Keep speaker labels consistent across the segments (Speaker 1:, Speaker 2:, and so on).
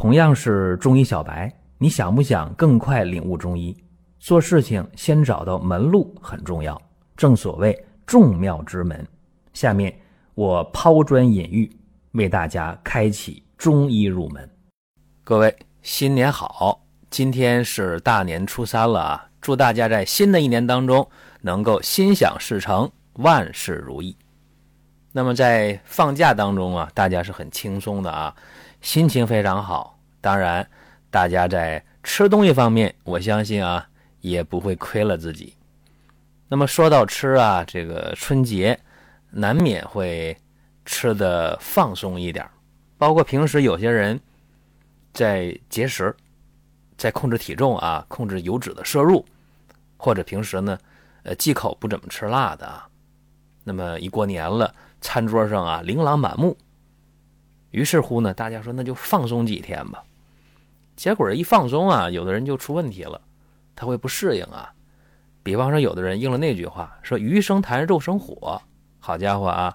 Speaker 1: 同样是中医小白，你想不想更快领悟中医？做事情先找到门路很重要，正所谓众妙之门。下面我抛砖引玉，为大家开启中医入门。各位新年好，今天是大年初三了啊！祝大家在新的一年当中能够心想事成，万事如意。那么在放假当中啊，大家是很轻松的啊。心情非常好，当然，大家在吃东西方面，我相信啊，也不会亏了自己。那么说到吃啊，这个春节难免会吃的放松一点，包括平时有些人在节食，在控制体重啊，控制油脂的摄入，或者平时呢，呃，忌口不怎么吃辣的啊。那么一过年了，餐桌上啊，琳琅满目。于是乎呢，大家说那就放松几天吧。结果一放松啊，有的人就出问题了，他会不适应啊。比方说，有的人应了那句话，说“鱼生痰，肉生火”。好家伙啊，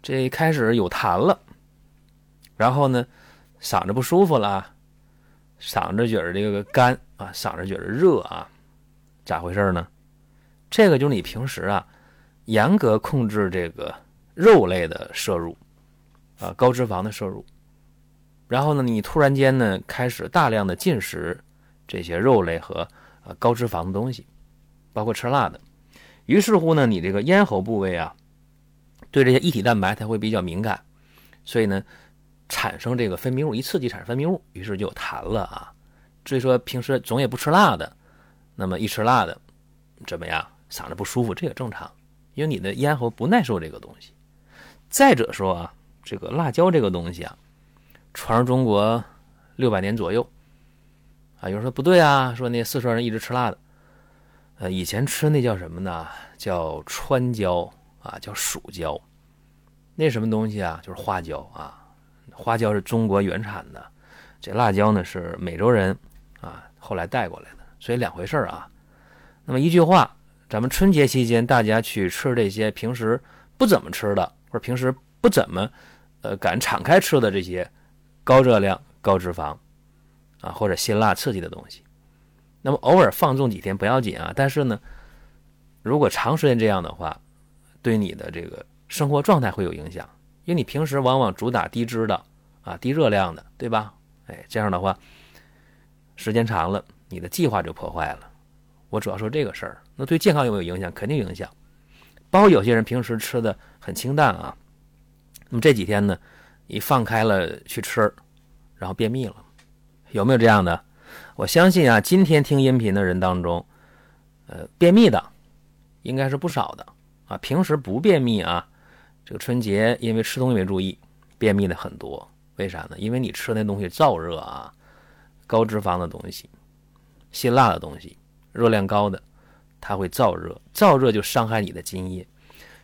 Speaker 1: 这开始有痰了，然后呢，嗓子不舒服了，嗓子觉得这个干啊，嗓子觉得热啊，咋回事呢？这个就是你平时啊，严格控制这个肉类的摄入。啊，高脂肪的摄入，然后呢，你突然间呢开始大量的进食这些肉类和呃高脂肪的东西，包括吃辣的，于是乎呢，你这个咽喉部位啊，对这些异体蛋白它会比较敏感，所以呢，产生这个分泌物，一刺激产生分泌物，于是就有痰了啊。至于说平时总也不吃辣的，那么一吃辣的怎么样，嗓子不舒服，这也正常，因为你的咽喉不耐受这个东西。再者说啊。这个辣椒这个东西啊，传入中国六百年左右，啊，有人说不对啊，说那四川人一直吃辣的，呃，以前吃那叫什么呢？叫川椒啊，叫蜀椒，那什么东西啊？就是花椒啊，花椒是中国原产的，这辣椒呢是美洲人啊后来带过来的，所以两回事啊。那么一句话，咱们春节期间大家去吃这些平时不怎么吃的，或者平时不怎么。呃，敢敞开吃的这些高热量、高脂肪啊，或者辛辣刺激的东西，那么偶尔放纵几天不要紧啊。但是呢，如果长时间这样的话，对你的这个生活状态会有影响，因为你平时往往主打低脂的啊、低热量的，对吧？哎，这样的话，时间长了，你的计划就破坏了。我主要说这个事儿，那对健康有没有影响？肯定影响。包括有些人平时吃的很清淡啊。那么这几天呢，一放开了去吃，然后便秘了，有没有这样的？我相信啊，今天听音频的人当中，呃，便秘的应该是不少的啊。平时不便秘啊，这个春节因为吃东西没注意，便秘的很多。为啥呢？因为你吃那东西燥热啊，高脂肪的东西，辛辣的东西，热量高的，它会燥热，燥热就伤害你的津液。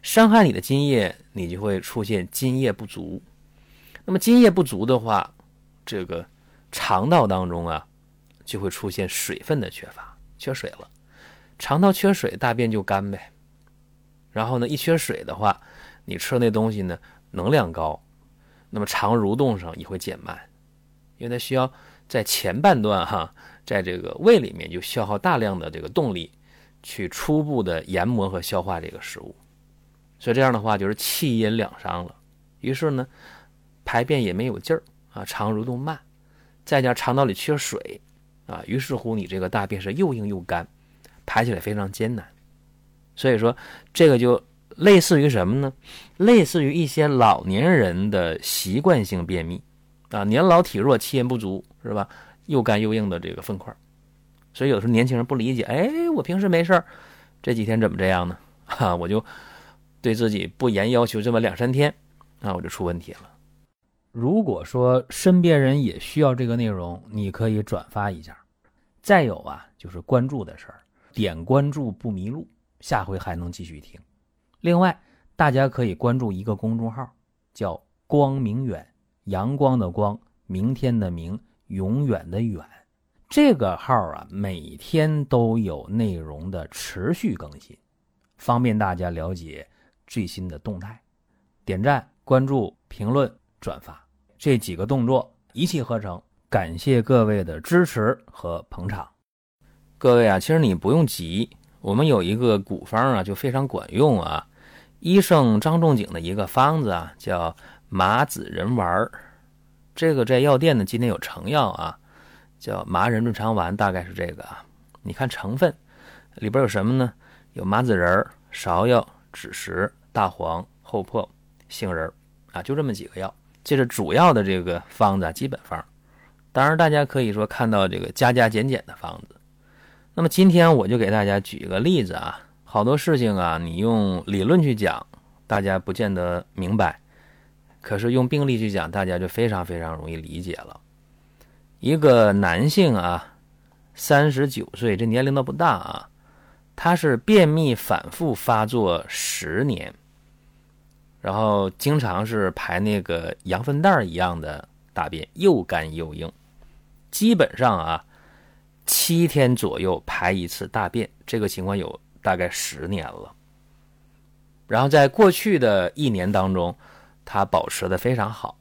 Speaker 1: 伤害你的津液，你就会出现津液不足。那么津液不足的话，这个肠道当中啊，就会出现水分的缺乏，缺水了。肠道缺水，大便就干呗。然后呢，一缺水的话，你吃那东西呢，能量高，那么肠蠕动上也会减慢，因为它需要在前半段哈，在这个胃里面就消耗大量的这个动力，去初步的研磨和消化这个食物。所以这样的话就是气阴两伤了，于是呢，排便也没有劲儿啊，肠蠕动慢，再加上肠道里缺水啊，于是乎你这个大便是又硬又干，排起来非常艰难。所以说这个就类似于什么呢？类似于一些老年人的习惯性便秘啊，年老体弱，气阴不足是吧？又干又硬的这个粪块。所以有时候年轻人不理解，哎，我平时没事儿，这几天怎么这样呢？哈，我就。对自己不严要求，这么两三天，那我就出问题了。如果说身边人也需要这个内容，你可以转发一下。再有啊，就是关注的事儿，点关注不迷路，下回还能继续听。另外，大家可以关注一个公众号，叫“光明远”，阳光的光，明天的明，永远的远。这个号啊，每天都有内容的持续更新，方便大家了解。最新的动态，点赞、关注、评论、转发这几个动作一气呵成，感谢各位的支持和捧场。各位啊，其实你不用急，我们有一个古方啊，就非常管用啊。医圣张仲景的一个方子啊，叫麻子仁丸儿。这个在药店呢，今天有成药啊，叫麻仁润肠丸，大概是这个啊。你看成分里边有什么呢？有麻子仁儿、芍药、枳实、大黄、厚朴、杏仁啊，就这么几个药。这是主要的这个方子，啊基本方。当然，大家可以说看到这个加加减减的方子。那么今天我就给大家举一个例子啊，好多事情啊，你用理论去讲，大家不见得明白。可是用病例去讲，大家就非常非常容易理解了。一个男性啊，三十九岁，这年龄都不大啊，他是便秘反复发作十年，然后经常是排那个羊粪蛋一样的大便，又干又硬，基本上啊，七天左右排一次大便，这个情况有大概十年了。然后在过去的一年当中。他保持的非常好，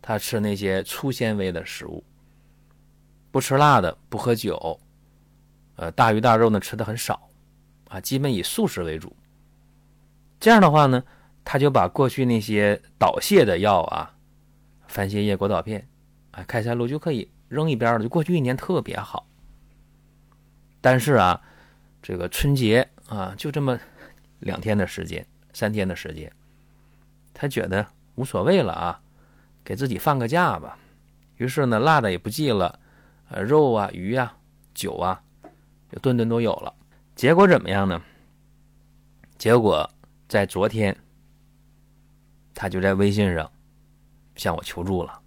Speaker 1: 他吃那些粗纤维的食物，不吃辣的，不喝酒，呃，大鱼大肉呢吃的很少，啊，基本以素食为主。这样的话呢，他就把过去那些导泻的药啊，番泻叶、果导片，啊，开塞露就可以扔一边了。就过去一年特别好。但是啊，这个春节啊，就这么两天的时间，三天的时间。他觉得无所谓了啊，给自己放个假吧。于是呢，辣的也不忌了，呃，肉啊、鱼啊、酒啊，就顿顿都有了。结果怎么样呢？结果在昨天，他就在微信上向我求助了。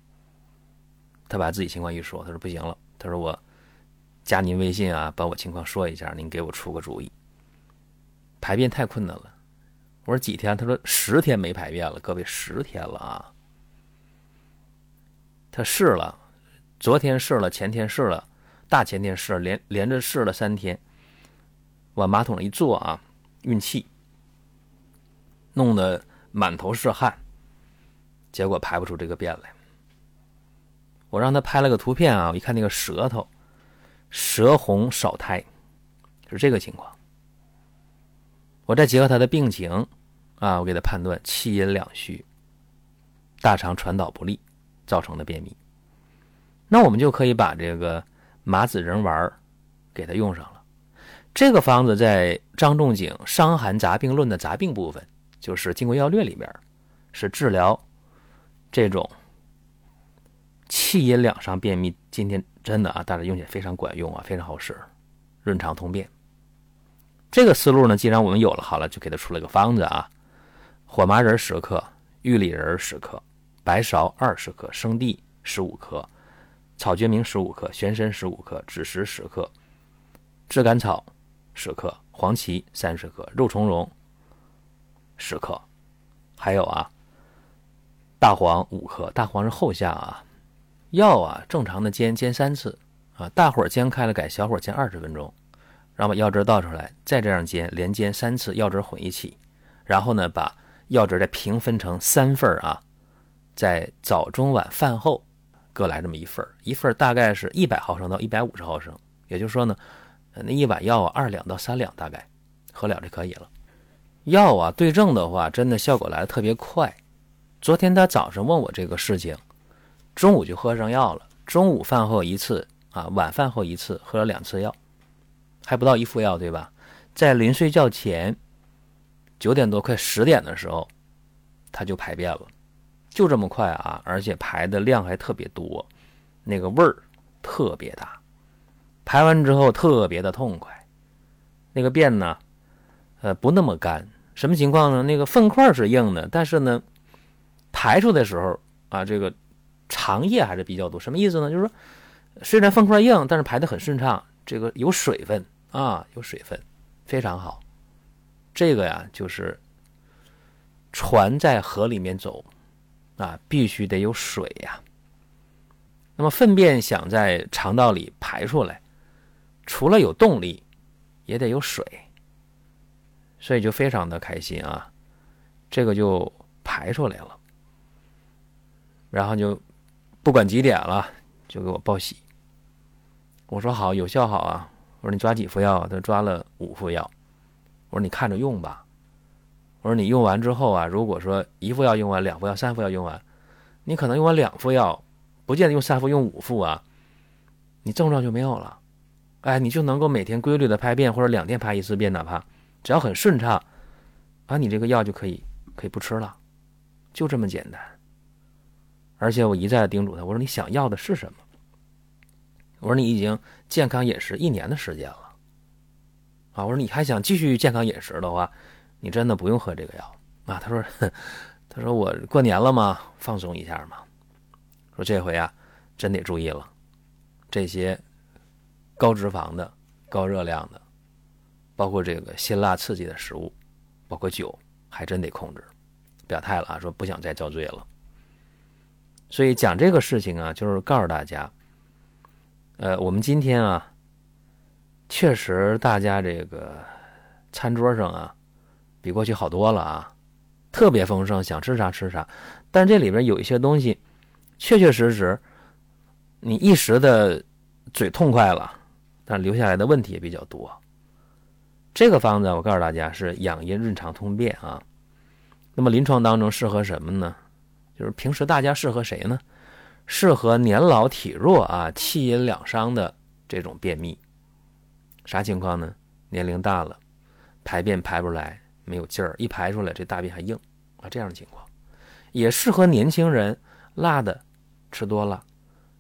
Speaker 1: 他把自己情况一说，他说不行了，他说我加您微信啊，把我情况说一下，您给我出个主意。排便太困难了。我说几天？他说十天没排便了。各位，十天了啊！他试了，昨天试了，前天试了，大前天试了，连连着试了三天。往马桶上一坐啊，运气，弄得满头是汗，结果排不出这个便来。我让他拍了个图片啊，我一看那个舌头，舌红少苔，是这个情况。我再结合他的病情。啊，我给他判断气阴两虚，大肠传导不利造成的便秘。那我们就可以把这个麻子仁丸给他用上了。这个方子在张仲景《伤寒杂病论》的杂病部分，就是《金匮要略》里边，是治疗这种气阴两伤便秘。今天真的啊，大家用起来非常管用啊，非常好使，润肠通便。这个思路呢，既然我们有了，好了，就给他出了个方子啊。火麻仁十克，玉里仁十克，白芍二十克，生地十五克，草决明十五克，玄参十五克，枳实十克，炙甘草十克，黄芪三十克，肉苁蓉十克，还有啊，大黄五克，大黄是后下啊。药啊，正常的煎煎三次啊，大火煎开了改小火煎二十分钟，然后把药汁倒出来，再这样煎，连煎三次，药汁混一起，然后呢把。药汁再平分成三份啊，在早中晚饭后各来这么一份一份大概是一百毫升到一百五十毫升，也就是说呢，那一碗药二两到三两大概喝了就可以了。药啊对症的话，真的效果来的特别快。昨天他早上问我这个事情，中午就喝上药了，中午饭后一次啊，晚饭后一次，喝了两次药，还不到一副药对吧？在临睡觉前。九点多快十点的时候，他就排便了，就这么快啊！而且排的量还特别多，那个味儿特别大，排完之后特别的痛快。那个便呢，呃，不那么干。什么情况呢？那个粪块是硬的，但是呢，排出的时候啊，这个肠液还是比较多。什么意思呢？就是说，虽然粪块硬，但是排的很顺畅，这个有水分啊，有水分，非常好。这个呀，就是船在河里面走，啊，必须得有水呀。那么粪便想在肠道里排出来，除了有动力，也得有水，所以就非常的开心啊。这个就排出来了，然后就不管几点了，就给我报喜。我说好，有效好啊。我说你抓几副药？他抓了五副药。我说你看着用吧。我说你用完之后啊，如果说一副药用完，两副药、三副药用完，你可能用完两副药，不见得用三副、用五副啊，你症状就没有了。哎，你就能够每天规律的排便，或者两天排一次便，哪怕只要很顺畅，啊，你这个药就可以可以不吃了，就这么简单。而且我一再叮嘱他，我说你想要的是什么？我说你已经健康饮食一年的时间了，啊，我说你还想继续健康饮食的话，你真的不用喝这个药啊。他说，他说我过年了嘛，放松一下嘛。说这回啊，真得注意了，这些高脂肪的、高热量的，包括这个辛辣刺激的食物，包括酒，还真得控制。表态了啊，说不想再遭罪了。所以讲这个事情啊，就是告诉大家。呃，我们今天啊，确实大家这个餐桌上啊，比过去好多了啊，特别丰盛，想吃啥吃啥。但这里边有一些东西，确确实实，你一时的嘴痛快了，但留下来的问题也比较多。这个方子我告诉大家是养阴润肠通便啊。那么临床当中适合什么呢？就是平时大家适合谁呢？适合年老体弱啊、气阴两伤的这种便秘，啥情况呢？年龄大了，排便排不出来，没有劲儿，一排出来这大便还硬啊，这样的情况，也适合年轻人，辣的吃多了，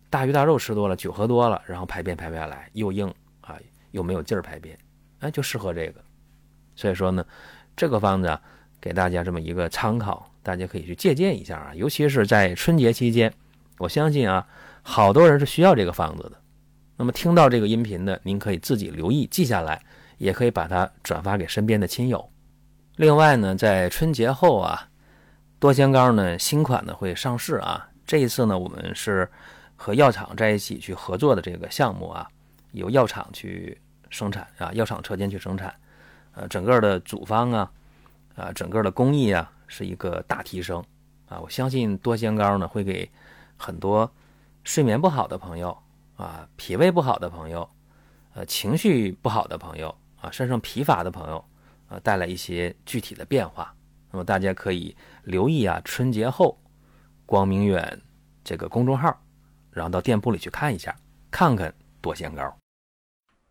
Speaker 1: 大鱼大肉吃多了，酒喝多了，然后排便排不下来，又硬啊，又没有劲儿排便，哎，就适合这个。所以说呢，这个方子啊，给大家这么一个参考，大家可以去借鉴一下啊，尤其是在春节期间。我相信啊，好多人是需要这个方子的。那么听到这个音频的，您可以自己留意记下来，也可以把它转发给身边的亲友。另外呢，在春节后啊，多香膏呢新款呢会上市啊。这一次呢，我们是和药厂在一起去合作的这个项目啊，由药厂去生产啊，药厂车间去生产。呃，整个的组方啊，啊，整个的工艺啊是一个大提升啊。我相信多仙膏呢会给。很多睡眠不好的朋友啊，脾胃不好的朋友，呃，情绪不好的朋友啊，身上疲乏的朋友啊，带来一些具体的变化。那么大家可以留意啊，春节后光明远这个公众号，然后到店铺里去看一下，看看多仙膏。